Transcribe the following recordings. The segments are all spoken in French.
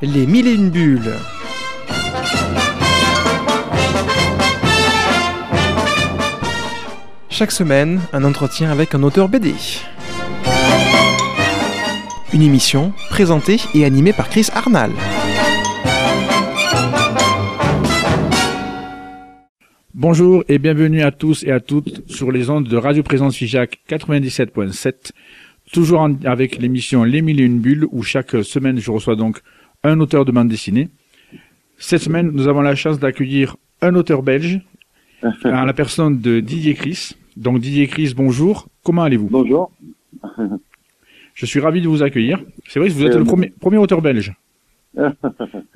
Les mille et une bulles. Chaque semaine, un entretien avec un auteur BD. Une émission présentée et animée par Chris Arnal. Bonjour et bienvenue à tous et à toutes sur les ondes de Radio Présence Figeac 97.7, toujours avec l'émission Les Mille et une bulles où chaque semaine je reçois donc un auteur de bande dessinée. Cette semaine, nous avons la chance d'accueillir un auteur belge, en la personne de Didier Chris. Donc Didier Chris, bonjour, comment allez-vous? Bonjour. Je suis ravi de vous accueillir. C'est vrai que vous êtes Euh, le premier, premier auteur belge.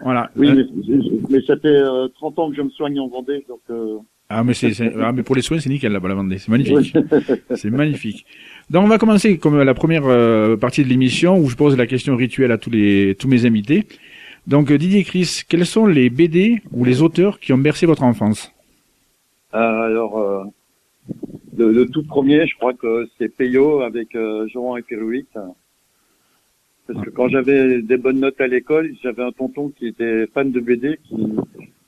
Voilà. Oui, Euh, mais, mais ça fait euh, 30 ans que je me soigne en Vendée, donc euh, Ah mais, c'est, c'est- ah, mais pour les soins, c'est nickel là-bas la Vendée. C'est magnifique. C'est magnifique. Donc on va commencer comme la première euh, partie de l'émission où je pose la question rituelle à tous les tous mes invités. Donc euh, Didier Chris, quels sont les BD ou les auteurs qui ont bercé votre enfance? Euh, alors euh, le, le tout premier, je crois que c'est Peyo avec euh, Jean et Pirouit. Parce que quand j'avais des bonnes notes à l'école, j'avais un tonton qui était fan de BD qui,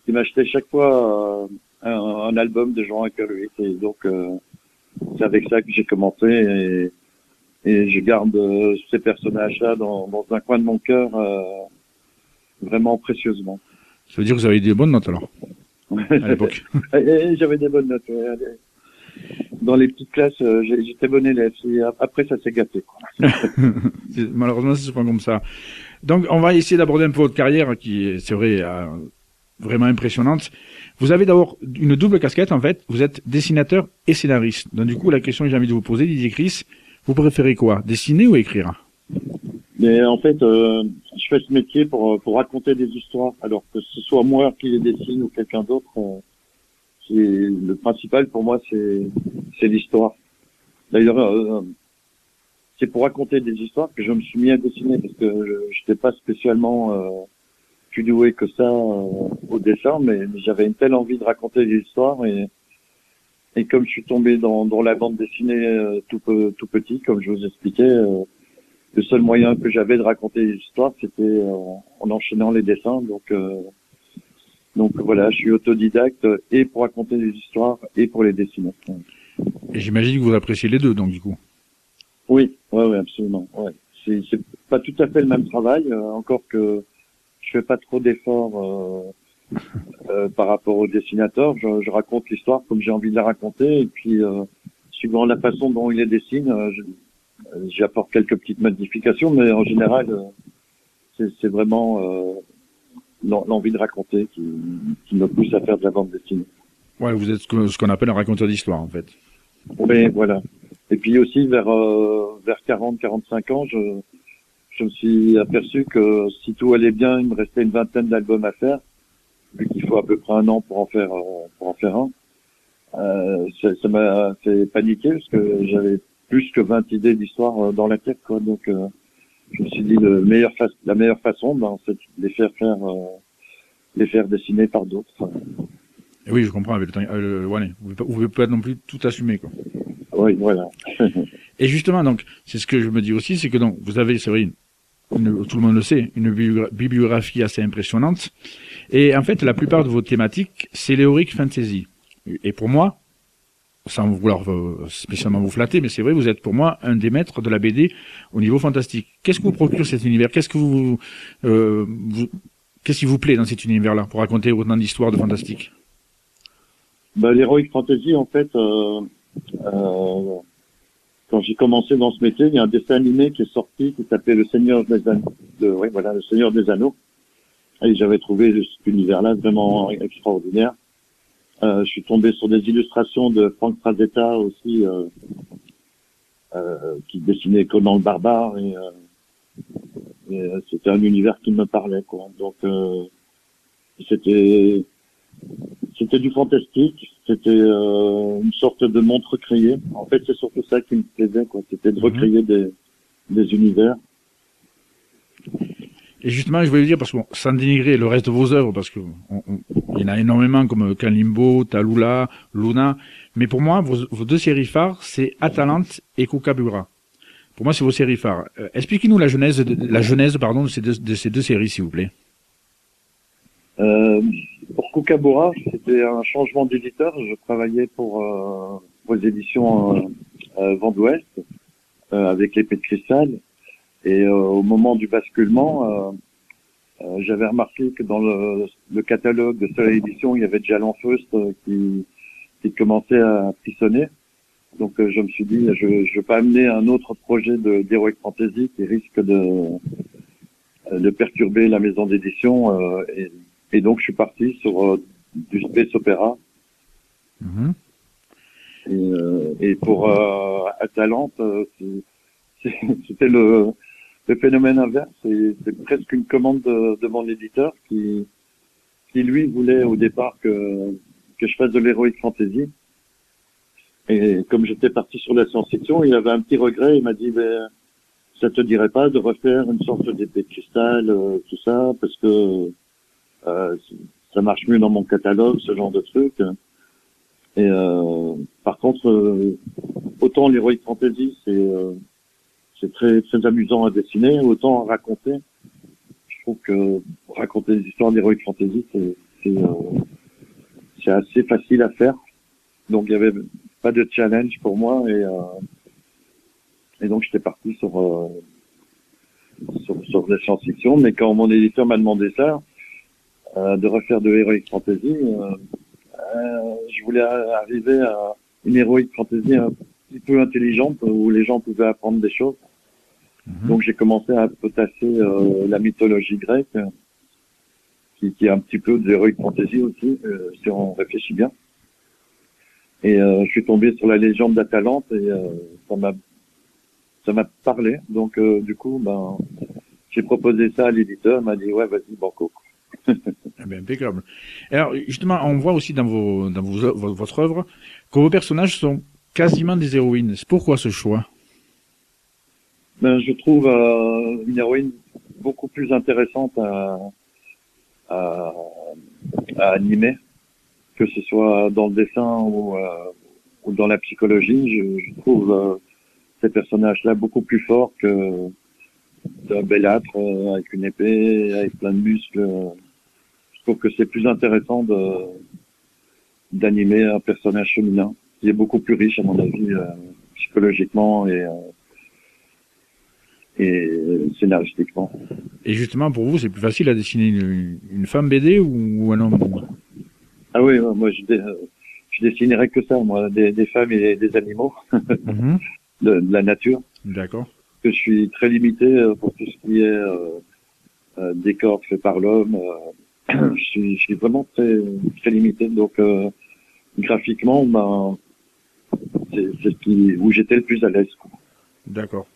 qui m'achetait chaque fois euh, un, un album de Jean Pirouit. Et donc euh, c'est avec ça que j'ai commencé et, et je garde euh, ces personnages-là dans, dans un coin de mon cœur euh, vraiment précieusement. Ça veut dire que vous avez des bonnes notes alors à l'époque. J'avais des bonnes notes. ouais. Dans les petites classes, j'étais bon élève. Après, ça s'est gâté. Quoi. Malheureusement, c'est souvent comme ça. Donc, on va essayer d'aborder un peu votre carrière, qui est, c'est vrai, euh, vraiment impressionnante. Vous avez d'abord une double casquette, en fait. Vous êtes dessinateur et scénariste. Donc, du coup, la question que j'ai envie de vous poser, Didier Chris, vous préférez quoi Dessiner ou écrire? Mais en fait, euh, je fais ce métier pour, euh, pour raconter des histoires. Alors que ce soit moi qui les dessine ou quelqu'un d'autre, euh, le principal pour moi, c'est l'histoire. D'ailleurs, euh, c'est pour raconter des histoires que je me suis mis à dessiner parce que je n'étais pas spécialement plus doué que ça euh, au dessin, mais j'avais une telle envie de raconter des histoires et et comme je suis tombé dans, dans la bande dessinée euh, tout, tout petit, comme je vous expliquais, euh, le seul moyen que j'avais de raconter des histoires, c'était euh, en enchaînant les dessins. Donc, euh, donc voilà, je suis autodidacte et pour raconter des histoires et pour les dessiner. Et j'imagine que vous appréciez les deux, donc, du coup. Oui, ouais, ouais, absolument. Ouais. C'est, c'est pas tout à fait le même travail, euh, encore que je fais pas trop d'efforts euh, euh, par rapport au dessinateur. Je, je raconte l'histoire comme j'ai envie de la raconter, et puis euh, suivant la façon dont il les dessine, euh, j'apporte quelques petites modifications, mais en général, c'est, vraiment euh, l'en- l'envie de raconter qui, qui me pousse à faire de la bande dessinée. Ouais, vous êtes ce qu'on appelle un raconteur d'histoire, en fait. Oui, voilà. Et puis aussi vers euh, vers 40-45 ans, je je me suis aperçu que si tout allait bien, il me restait une vingtaine d'albums à faire, vu qu'il faut à peu près un an pour en faire euh, pour en faire un. Euh, ça m'a fait paniquer parce que j'avais plus que 20 idées d'histoire euh, dans la tête, quoi. Donc euh, je me suis dit le meilleur la meilleure façon, ben, c'est de les faire faire euh, les faire dessiner par d'autres. Oui, je comprends avec le temps. euh, ouais, vous ne pouvez, pas- vous pouvez pas non plus tout assumer, quoi. Oui, voilà. Et justement, donc, c'est ce que je me dis aussi, c'est que donc, vous avez, c'est vrai, une- tout le monde le sait, une bibli- bibliographie assez impressionnante. Et en fait, la plupart de vos thématiques, c'est l'héroïque fantasy. Et pour moi, sans vouloir spécialement vous flatter, mais c'est vrai, vous êtes pour moi un des maîtres de la BD au niveau fantastique. Qu'est-ce que vous procure cet univers? Qu'est-ce que vous, euh, vous- qu'est-ce qui vous plaît dans cet univers-là pour raconter autant d'histoires de fantastique? Bah, l'heroic fantasy, en fait, euh, euh, quand j'ai commencé dans ce métier, il y a un dessin animé qui est sorti qui s'appelait Le Seigneur des Anneaux. Oui, voilà, Le Seigneur des Anneaux. Et j'avais trouvé cet univers-là vraiment extraordinaire. Euh, je suis tombé sur des illustrations de Frank Frazetta aussi, euh, euh, qui dessinait Conan le barbare et, c'était un univers qui me parlait. Donc c'était c'était du fantastique, c'était euh, une sorte de monde recréé. En fait, c'est surtout ça qui me plaisait, quoi. C'était de Mhm. recréer des, des univers. Et justement, je voulais dire, parce que bon, sans dénigrer le reste de vos œuvres, parce que on- on- il y en a énormément comme Kalimbo, Talula, Luna, mais pour moi, vos, vos deux séries phares, c'est Atalante et Kukabura. Pour moi, c'est vos séries phares. Euh, Expliquez-nous la genèse, de, la genèse pardon, de ces deux, de ces deux séries, s'il vous plaît. Euh, pour Kookaburra, c'était un changement d'éditeur. Je travaillais pour, euh, pour les éditions euh, euh, Vent d'Ouest euh, avec l'épée de cristal. Et euh, au moment du basculement, j'avais remarqué que dans le, le catalogue de Soleil Édition, il y avait déjà l'Enfeust euh, qui, qui commençait à frissonner. Donc euh, je me suis dit, je ne veux pas amener un autre projet de d'Heroic Fantasy qui risque de, de perturber la maison d'édition. euh, et, et donc je suis parti sur euh, du space opéra. Mhm. Et, euh, et pour euh, Atalante, c'était le, le phénomène inverse. C'est presque une commande de, de mon éditeur qui, qui lui voulait au départ que, que je fasse de l'héroïque fantasy. Et comme j'étais parti sur la science-fiction, il avait un petit regret. Il m'a dit, ben, ça te dirait pas de refaire une sorte d'épée de cristal, euh, tout ça, parce que euh, ça marche mieux dans mon catalogue, ce genre de truc. Et euh, par contre, euh, autant l'heroic fantasy, c'est euh, c'est très très amusant à dessiner, autant à raconter. Je trouve que raconter des histoires d'heroic fantasy, c'est c'est euh, assez facile à faire. Donc il y avait pas de challenge pour moi et euh, et donc j'étais parti sur sur, sur la science-fiction. Mais quand mon éditeur m'a demandé ça, de refaire de heroic fantasy. Euh, euh, je voulais arriver à une héroïque fantasy un petit peu intelligente où les gens pouvaient apprendre des choses. Mhm. Donc j'ai commencé à potasser euh, la mythologie grecque, euh, qui, qui est un petit peu de l'héroïque fantasy aussi, euh, si on réfléchit bien. Et euh, je suis tombé sur la légende d'Atalante et euh, ça m'a ça m'a parlé. Donc euh, du coup, ben j'ai proposé ça à l'éditeur, il m'a dit ouais vas-y banco. Ben, impeccable. Alors, justement, on voit aussi dans, votre œuvre que vos personnages sont quasiment des héroïnes. Pourquoi ce choix? Ben, je trouve euh, une héroïne beaucoup plus intéressante à, animer, que ce soit dans le dessin ou, euh, dans la psychologie. Je, trouve euh, ces personnages-là beaucoup plus forts que d'un belâtre avec une épée, avec plein de muscles. Je trouve que c'est plus intéressant de d'animer un personnage féminin qui est beaucoup plus riche à mon avis euh, psychologiquement et euh, et euh, scénaristiquement. Et justement, pour vous, c'est plus facile à dessiner une, une femme BD ou, ou un homme? Ah oui, ouais, moi je, dé- euh, je dessinerais que ça, moi, des, des femmes et des animaux, Mhm. de, de la nature. D'accord. Que je suis très limité euh, pour tout ce qui est euh, euh, décor fait par l'homme. euh, je, suis, je suis vraiment très très limité. Donc euh, graphiquement, ben, c'est ce qui où j'étais le plus à l'aise. D'accord.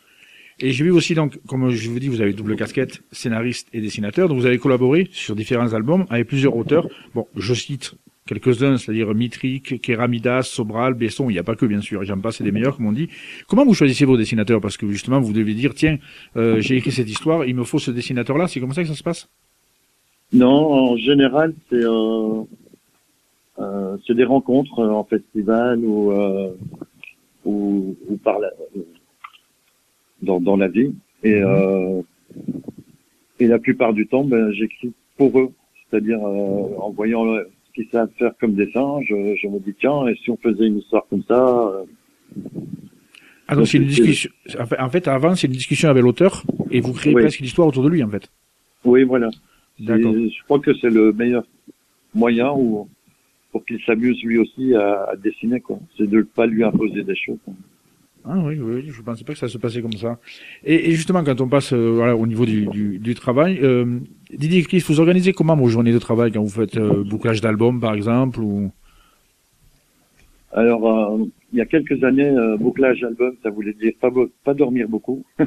Et j'ai vu aussi, donc, comme je vous dis, vous avez double casquette, scénariste et dessinateur. Donc, vous avez collaboré sur différents albums avec plusieurs auteurs. Bon, je cite quelques-uns, c'est-à-dire Mitric, Keramidas, Sobral, Besson. Il n'y a pas que, bien sûr. J'en passe, c'est des meilleurs, comme on dit. Comment vous choisissez vos dessinateurs? Parce que, justement, vous devez dire, tiens, euh, j'ai écrit cette histoire, il me faut ce dessinateur-là. C'est comme ça que ça se passe? Non, en général, c'est euh, euh, des rencontres euh, en festival ou ou, ou par la, dans dans la vie et euh, et la plupart du temps, ben, j'écris pour eux, c'est-à-dire en voyant le- ce qu'ils savent faire comme dessin, je, je me dis tiens, et si on faisait une histoire comme ça, Ah, donc c'est une discussion. En fait- En fait, avant, c'est une discussion avec l'auteur et vous créez Oui. presque l'histoire autour de lui, en fait. oui, voilà. Je crois que c'est le meilleur moyen ou pour qu'il s'amuse lui aussi à, à dessiner, quoi. C'est de ne pas lui imposer des choses. quoi. Ah oui, oui, je pensais pas que ça se passait comme ça. Et, et justement, quand on passe euh, voilà, au niveau du, du, du travail, euh, Didier Chris, vous organisez comment vos journées de travail quand vous faites euh, bouclage d'albums, par exemple ou... Alors, il y a quelques années, bouclage album, ça voulait dire pas, pas dormir beaucoup.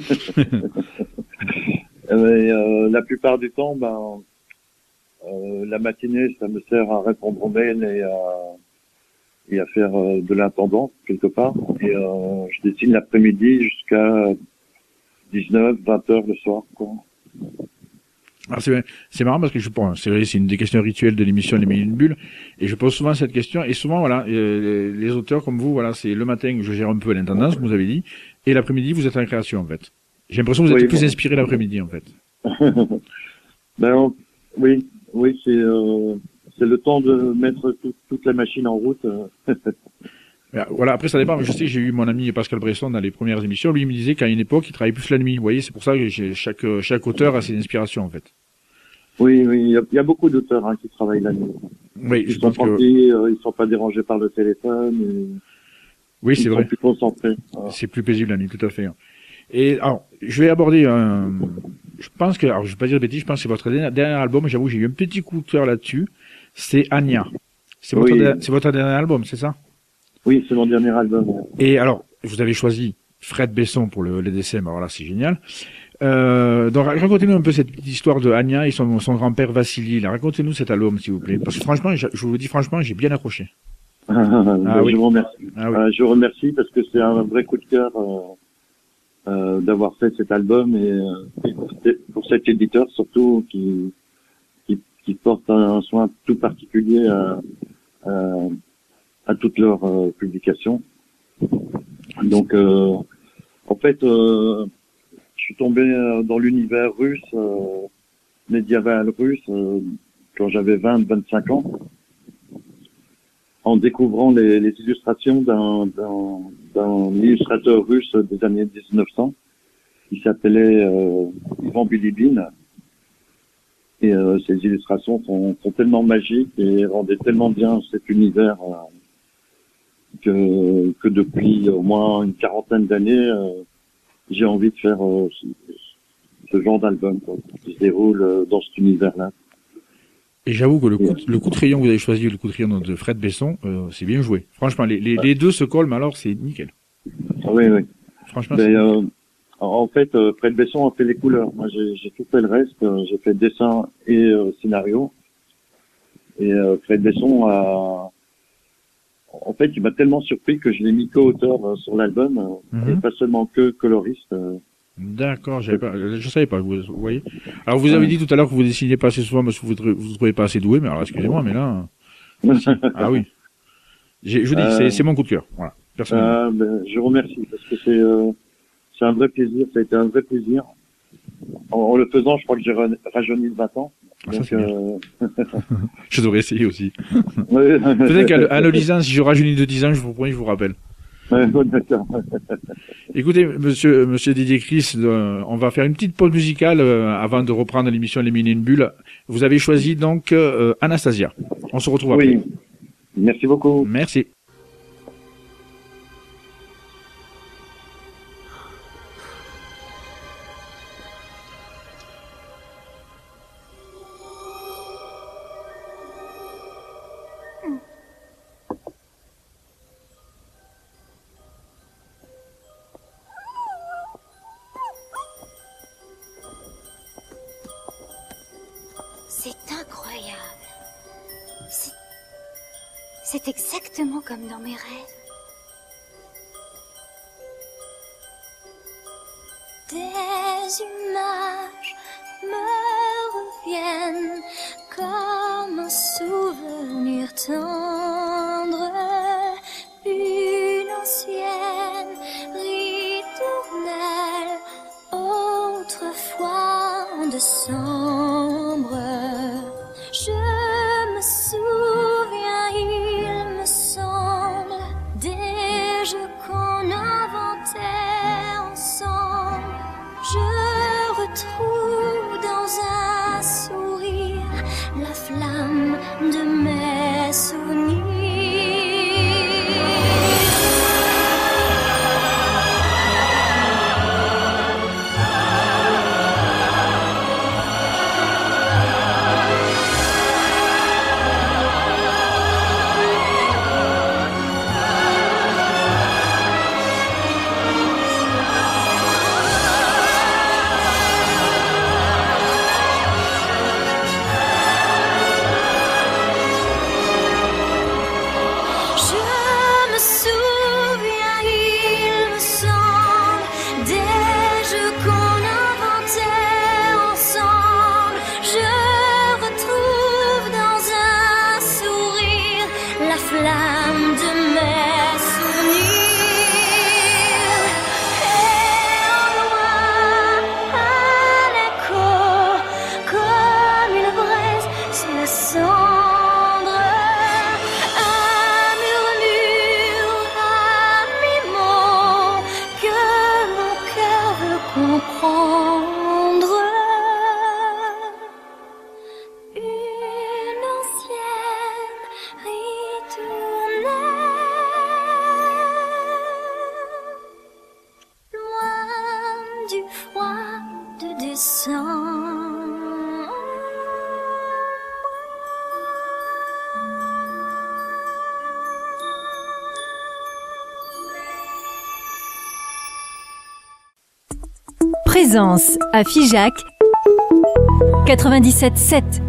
Mais euh, la plupart du temps, ben, euh, la matinée, ça me sert à répondre aux mails et à, et à faire euh, de l'intendance quelque part. Et euh, je dessine l'après-midi jusqu'à 19, 20 heures le soir. Quoi. Alors, c'est, c'est marrant parce que je pense, c'est vrai, c'est une des questions rituelles de l'émission Les une Bulles, et je pose souvent cette question, et souvent, voilà, euh, les auteurs comme vous, voilà, c'est le matin que je gère un peu l'intendance, vous avez dit, et l'après-midi, vous êtes en création, en fait. J'ai l'impression que vous êtes Oui, plus bon. inspiré l'après-midi, en fait. Ben, on- oui, oui, c'est euh, c'est le temps de mettre tout- toute la machine en route. euh. Euh, Voilà, après ça dépend. Je sais j'ai eu mon ami Pascal Bresson dans les premières émissions. Lui il me disait qu'à une époque, il travaillait plus la nuit. Vous voyez, c'est pour ça que chaque, chaque auteur a ses inspirations en fait. oui, oui, il y a, il y a beaucoup d'auteurs hein, qui travaillent la nuit. Oui, Ils je sont pense que euh, ils sont pas dérangés par le téléphone. et oui, ils c'est sont vrai. plus concentrés. C'est plus paisible la nuit, tout à fait. Et alors, je vais aborder un. Je pense que, alors je vais pas dire de bêtises, je pense que c'est votre dernier, dernier album. J'avoue, j'ai eu un petit coup de cœur là-dessus. C'est Anya. C'est votre, Oui. der- c'est votre dernier album, c'est ça? Oui, c'est mon dernier album. Et alors, vous avez choisi Fred Besson pour le, les DCM. Alors là, c'est génial. Euh, donc racontez-nous un peu cette petite histoire de Anya et son, son grand-père Vassili. Racontez-nous cet album, s'il vous plaît. Parce que franchement, je, je vous le dis franchement, j'ai bien accroché. Ben, oui. Je vous remercie. Ah oui. Euh, je vous remercie parce que c'est un vrai coup de cœur euh, euh, d'avoir fait cet album et, euh, pour, cet- éditeur surtout qui, qui, qui porte un soin tout particulier à, à, toutes leurs euh, publications. Donc, euh, en fait, je suis tombé dans l'univers russe, médiéval russe, quand j'avais 20-25 ans en découvrant les, illustrations d'un, illustrateur russe des années 1900 qui s'appelait euh, Ivan Bilibin. Et euh, ces illustrations sont, tellement magiques et rendaient tellement bien cet univers euh, que, depuis au moins une quarantaine d'années, euh, j'ai envie de faire euh, ce, genre d'album qui se déroule dans cet univers-là. Et j'avoue que le coup, de- le coup de crayon que vous avez choisi, le coup de crayon de Fred Besson, euh, c'est bien joué. Franchement, les, les, les deux se collent, mais alors c'est nickel. Oui, oui. Franchement, Mais, euh, en fait, euh, Fred Besson a fait les couleurs. Moi, j'ai tout fait le reste. Euh, J'ai fait dessin et euh, scénario. Et euh, Fred Besson a... En fait, il m'a tellement surpris que je l'ai mis co-auteur sur l'album, Mhm. et pas seulement que coloriste. D'accord, pas, je savais pas, vous, voyez. Alors vous avez dit tout à l'heure que vous dessinez pas assez souvent parce que vous ne vous trouvez pas assez doué, mais alors excusez-moi, mais là, ah oui. Je vous dis, Euh, c'est- mon coup de cœur, voilà. Euh, ben, je vous remercie parce que c'est euh, c'est un vrai plaisir. Ça a été un vrai plaisir. En, en le faisant, je crois que j'ai ra- rajeuni de 20 ans. Ah, Donc, euh, Je devrais essayer aussi. Peut-être qu'à le lisant, si je rajeunis de 10 ans, je vous promets, je vous rappelle. Écoutez, monsieur, monsieur Didier Chris, euh, on va faire une petite pause musicale euh, avant de reprendre l'émission Éliminer une bulle. Vous avez choisi donc euh, Anastasia. On se retrouve après. Oui. Merci beaucoup. Merci. C'est incroyable. C'est... Exactement comme dans mes rêves. Des images me reviennent comme un souvenir tendre. Flamme de flamme de Présence à Figeac 97.7.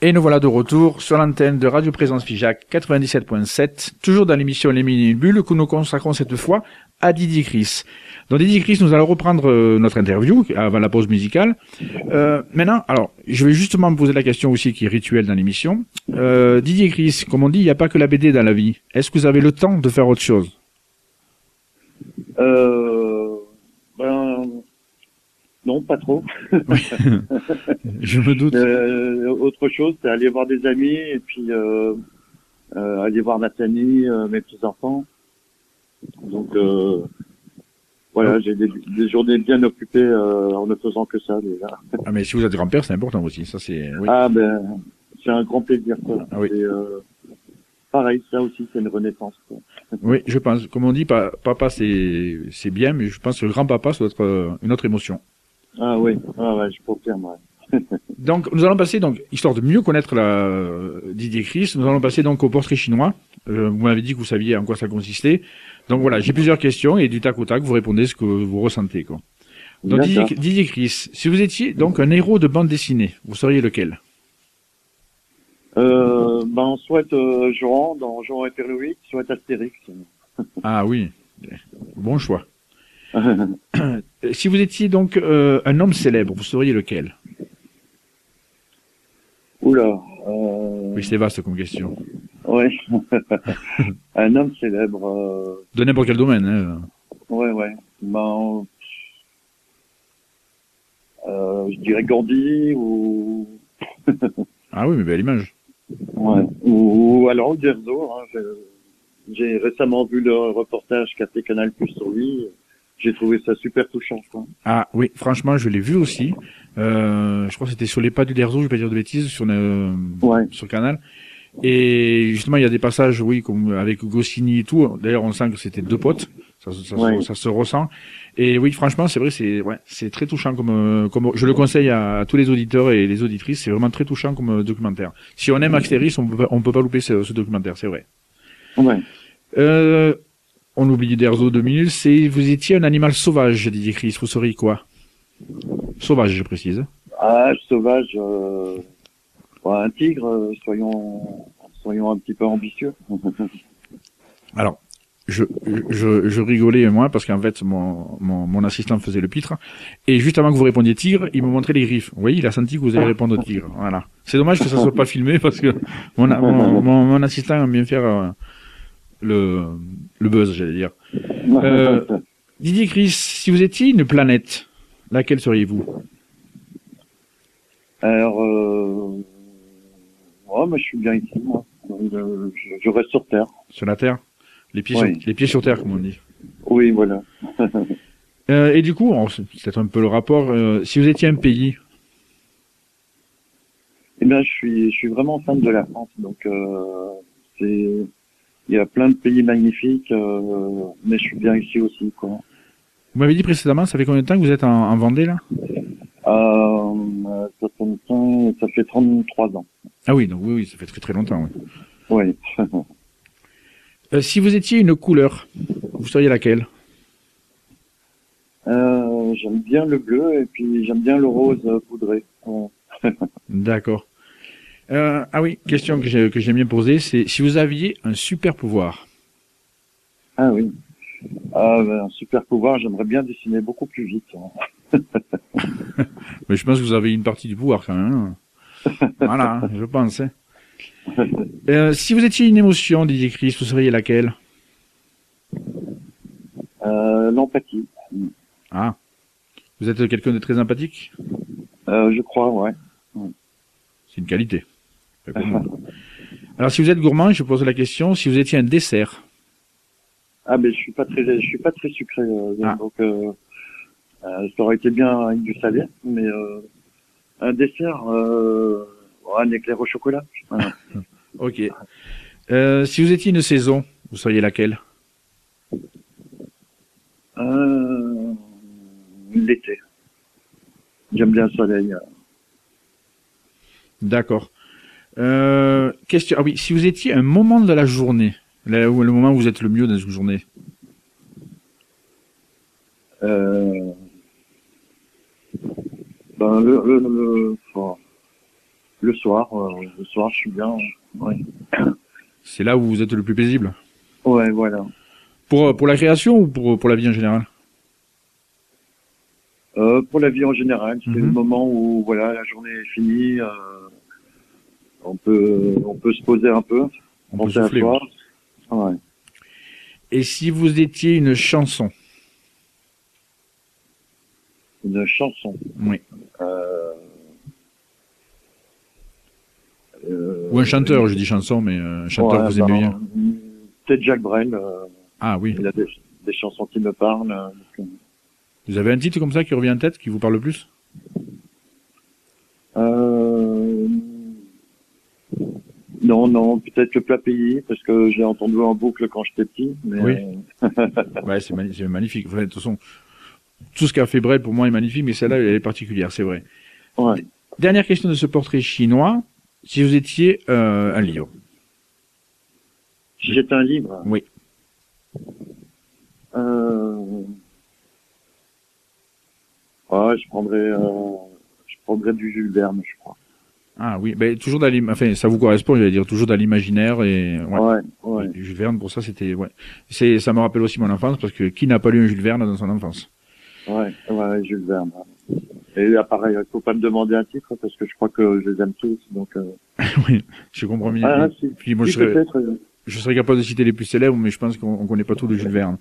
Et nous voilà de retour sur l'antenne de Radio Présence Figeac 97.7, toujours dans l'émission Les Mini-Bulles que nous consacrons cette fois à Didier Chris. Dans Didier Chris, nous allons reprendre euh, notre interview avant la pause musicale. Euh, maintenant, alors, je vais justement me poser la question aussi qui est rituelle dans l'émission. Euh, Didier Chris, comme on dit, il n'y a pas que la BD dans la vie. Est-ce que vous avez le temps de faire autre chose? Euh, non, pas trop. Je me doute. Euh, autre chose, c'est aller voir des amis et puis euh, euh, aller voir ma famille, euh, mes petits enfants. Donc euh, voilà, j'ai des, des journées bien occupées euh, en ne faisant que ça déjà. Ah, mais si vous êtes grand-père, c'est important aussi. Ça, c'est, oui. Ah ben, c'est un grand plaisir. Quoi. Ah oui. C'est, euh, pareil, ça aussi, c'est une renaissance. Quoi. Oui, je pense. Comme on dit, pa- papa, c'est, c'est bien, mais je pense que le grand-papa, ça doit être une autre émotion. Ah oui, ah ouais, je confirme. Ouais. Donc, nous allons passer, donc, histoire de mieux connaître la euh, Didier Chris, nous allons passer donc au portrait chinois. Euh, vous m'avez dit que vous saviez en quoi ça consistait. Donc voilà, j'ai plusieurs questions et du tac au tac, vous répondez ce que vous ressentez, quoi. Donc, Didier, Chris, si vous étiez donc un héros de bande dessinée, vous seriez lequel? Euh, ben, soit euh, Jean dans Jean et Perloïc, soit Astérix. Ah oui, bon choix. Euh, Si vous étiez donc euh, un homme célèbre, vous seriez lequel? Oula. Euh, Oui, c'est vaste comme question. ouais. un homme célèbre. Euh, De n'importe quel domaine. Hein. ouais, ouais. Ben, euh, je dirais Gandhi ou Ah oui, mais belle image. ouais. ou, ou alors Uderzo. Hein, J'ai récemment vu le reportage qu'a fait Canal Plus sur lui. J'ai trouvé ça super touchant. Quoi. Ah oui, franchement, je l'ai vu aussi. Euh, je crois que c'était sur les pas du Derzo, je vais pas dire de bêtises, sur le, Ouais. sur le canal. Et justement, il y a des passages, oui, comme avec Goscinny et tout. D'ailleurs, on sent que c'était deux potes. Ça, se- ça, se- Ouais. ça se ressent. Et oui, franchement, c'est vrai, c'est ouais, c'est très touchant comme euh, comme je le conseille à, à tous les auditeurs et les auditrices. C'est vraiment très touchant comme euh, documentaire. Si on aime Astérix, on peut pas, on peut pas louper ce, ce documentaire, c'est vrai. Ouais. Euh, on oublie Derzo deux minutes. C'est vous étiez un animal sauvage, Didier Chris. Vous seriez quoi Sauvage, je précise. Ah, sauvage. Euh, un tigre. euh, soyons, soyons un petit peu ambitieux. Alors, je, je, je rigolais moi parce qu'en fait mon, mon, mon assistant faisait le pitre et juste avant que vous répondiez tigre, il me montrait les griffes. Vous voyez, il a senti que vous allez répondre tigre. Voilà. C'est dommage que ça soit pas filmé parce que mon, mon, mon, mon assistant aime bien faire euh, le, le buzz, j'allais dire. Euh, Didier Chris, si vous étiez une planète, laquelle seriez-vous? Alors, euh, ouais, mais je suis bien ici, moi. Euh, je, je reste sur Terre. Sur la Terre? Les pieds, Oui. sur, les pieds sur Terre, comme on dit. Oui, voilà. Euh, et du coup, c'est peut-être un peu le rapport, euh, si vous étiez un pays, Eh bien, je suis, je suis vraiment fan de la France. Donc, euh, c'est, il y a plein de pays magnifiques, euh, mais je suis bien ici aussi, quoi. vous m'avez dit précédemment, ça fait combien de temps que vous êtes en, en Vendée là? Euh, ça, fait ça fait 33 ans. Ah oui, donc oui, oui, ça fait très très longtemps. Oui. Oui. Euh, si vous étiez une couleur, vous seriez laquelle? Euh, j'aime bien le bleu et puis j'aime bien le rose euh, poudré. D'accord. Euh, ah oui, question que j'ai que j'aime bien poser, c'est si vous aviez un super pouvoir. Ah oui. Ah, ben, un super pouvoir, j'aimerais bien dessiner beaucoup plus vite. hein. Mais je pense que vous avez une partie du pouvoir quand même. hein. voilà, hein, je pense. hein. Euh, si vous étiez une émotion, Didier Chris, vous seriez laquelle? Euh, L'empathie, Ah, vous êtes quelqu'un de très empathique? Euh, je crois, ouais. C'est une qualité. Alors, si vous êtes gourmand, je pose la question, si vous étiez un dessert, Ah, mais je suis pas très, je suis pas très sucré, euh, Ah. donc euh, euh, ça aurait été bien avec du salé, mais euh, un dessert, euh, un éclair au chocolat. Ok. Euh, si vous étiez une saison, vous seriez laquelle? Euh, L'été. j'aime bien le soleil. D'accord. Euh, question. Ah oui, si vous étiez un moment de la journée, là où le moment où vous êtes le mieux dans une journée. Euh, ben, le, le, le, enfin, le soir, euh, le soir, je suis bien. Ouais, C'est là où vous êtes le plus paisible. ouais voilà. Pour, pour la création ou pour, pour la vie en général? Euh, pour la vie en général, c'est Mhm. le moment où voilà, la journée est finie. euh, on peut, on peut se poser un peu, On peut penser à souffler. soi. oui. Ouais. Et si vous étiez une chanson? Une chanson? Oui. Euh, euh, Ou un chanteur, je dis chanson, mais euh, un chanteur ouais, que vous aimez ben, bien. Peut-être Jacques Brel. euh, Ah oui. il a des, des chansons qui me parlent. Vous avez un titre comme ça qui revient en tête, qui vous parle le plus? Euh... Non, non, peut-être le plat pays, parce que j'ai entendu en boucle quand j'étais petit. Mais Oui. euh, Ouais, c'est magnifique. Enfin, de toute façon, tout ce qu'a fait Brel pour moi est magnifique, mais celle-là, elle est particulière, c'est vrai. ouais. Dernière question de ce portrait chinois. Si vous étiez euh, un livre. Si j'étais un livre. Oui. Euh... Ouais, je prendrais, euh... je prendrais du Jules Verne, je crois. Ah oui, ben, toujours dans enfin, ça vous correspond, j'allais dire, toujours dans l'imaginaire et, ouais. Ouais, ouais. Jules Verne, pour ça, c'était, ouais. C'est, ça me rappelle aussi mon enfance, parce que qui n'a pas lu un Jules Verne dans son enfance? Ouais, ouais, Jules Verne. Et là, pareil, il faut pas me demander un titre, parce que je crois que je les aime tous, donc... Euh... oui, je comprends bien. Ah, si, Puis moi, si, je serais, euh, je serais capable de citer les plus célèbres, mais je pense qu'on on connaît pas tout de Jules Verne.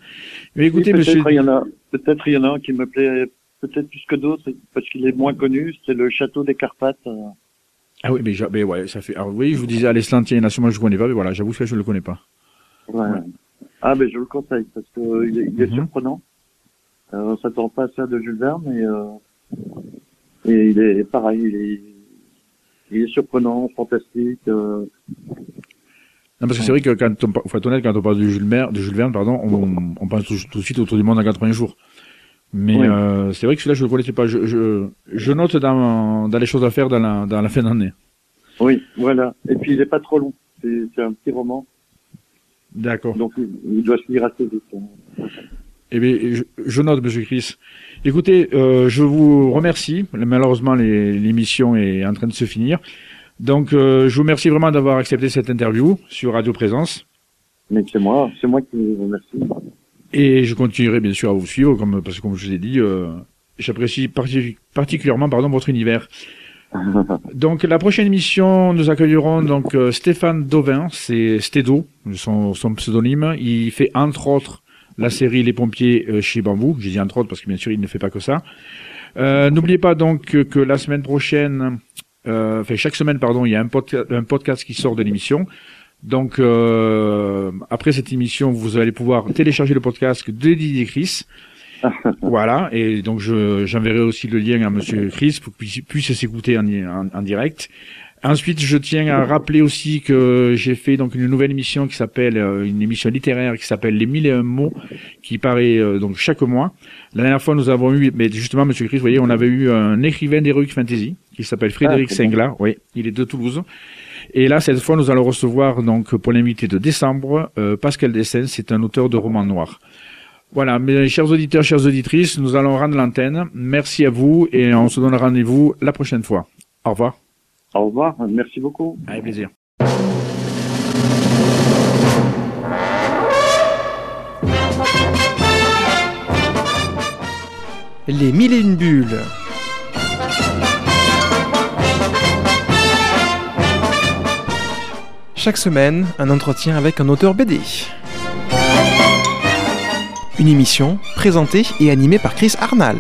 Mais écoutez, peut-être monsieur, il y en a, peut-être il y en a un qui me plaît peut-être plus que d'autres, parce qu'il est moins connu, c'est le château des Carpates. euh. Ah oui, mais, mais ouais, ça fait, alors oui, je vous disais, à l'Eslantien, nationalement, je ne connais pas, mais voilà, j'avoue que je le connais pas. Ouais. Ah, ben je le conseille, parce que euh, il est, il est Mhm. surprenant. Euh, on s'attend pas à ça de Jules Verne, et, euh, et il est pareil, il est, il est surprenant, fantastique. Euh, Non, parce que c'est vrai que quand on, faut être honnête, quand on parle de Jules Verne, de Jules Verne, pardon, on, on pense tout, tout de suite autour du monde en 80 jours. Mais Oui. euh, c'est vrai que celui-là, je le connaissais pas. Je, je, je note dans, dans les choses à faire dans la, dans la fin d'année. oui, voilà. Et puis il est pas trop long. C'est un petit roman, D'accord. donc il, doit se lire assez vite. Eh bien, je, je note, Monsieur Chris. Écoutez, euh, je vous remercie. Malheureusement, l'émission est en train de se finir. Donc, euh, je vous remercie vraiment d'avoir accepté cette interview sur Radio Présence. Mais c'est moi, c'est moi qui vous remercie. Et je continuerai bien sûr à vous suivre, comme, parce que comme je vous ai dit, euh, j'apprécie parti- particulièrement pardon, votre univers. Donc la prochaine émission, nous accueillerons donc euh, Stéphane Dauvin, c'est Stédo, son, son pseudonyme. Il fait entre autres la série Les pompiers euh, chez Bambou. J'ai dit entre autres parce que bien sûr il ne fait pas que ça. Euh, N'oubliez pas donc que, que la semaine prochaine, euh, enfin chaque semaine pardon, il y a un podcast qui sort de l'émission. Donc euh, après cette émission, vous allez pouvoir télécharger le podcast de Didier Chris. voilà, et donc je j'enverrai aussi le lien à Monsieur Chris pour qu'il puisse- puisse s'écouter en, en, en direct. Ensuite, je tiens à rappeler aussi que j'ai fait donc une nouvelle émission qui s'appelle euh, une émission littéraire qui s'appelle Les mille et un mots, qui paraît euh, donc chaque mois. La dernière fois, nous avons eu, mais justement, Monsieur Chris, vous voyez, on avait eu un écrivain d'Heroic Fantasy qui s'appelle Frédéric Ah, c'est bon. Sengla. Oui, il est de Toulouse. Et là, cette fois, nous allons recevoir donc pour l'invité de décembre euh, Pascal Dessens, c'est un auteur de romans noirs. Voilà, mes chers auditeurs, chères auditrices, nous allons rendre l'antenne. Merci à vous et on se donne rendez-vous la prochaine fois. Au revoir. Au revoir, merci beaucoup. Avec plaisir. Les mille et une bulles. Chaque semaine, un entretien avec un auteur BD. Une émission présentée et animée par Chris Arnal.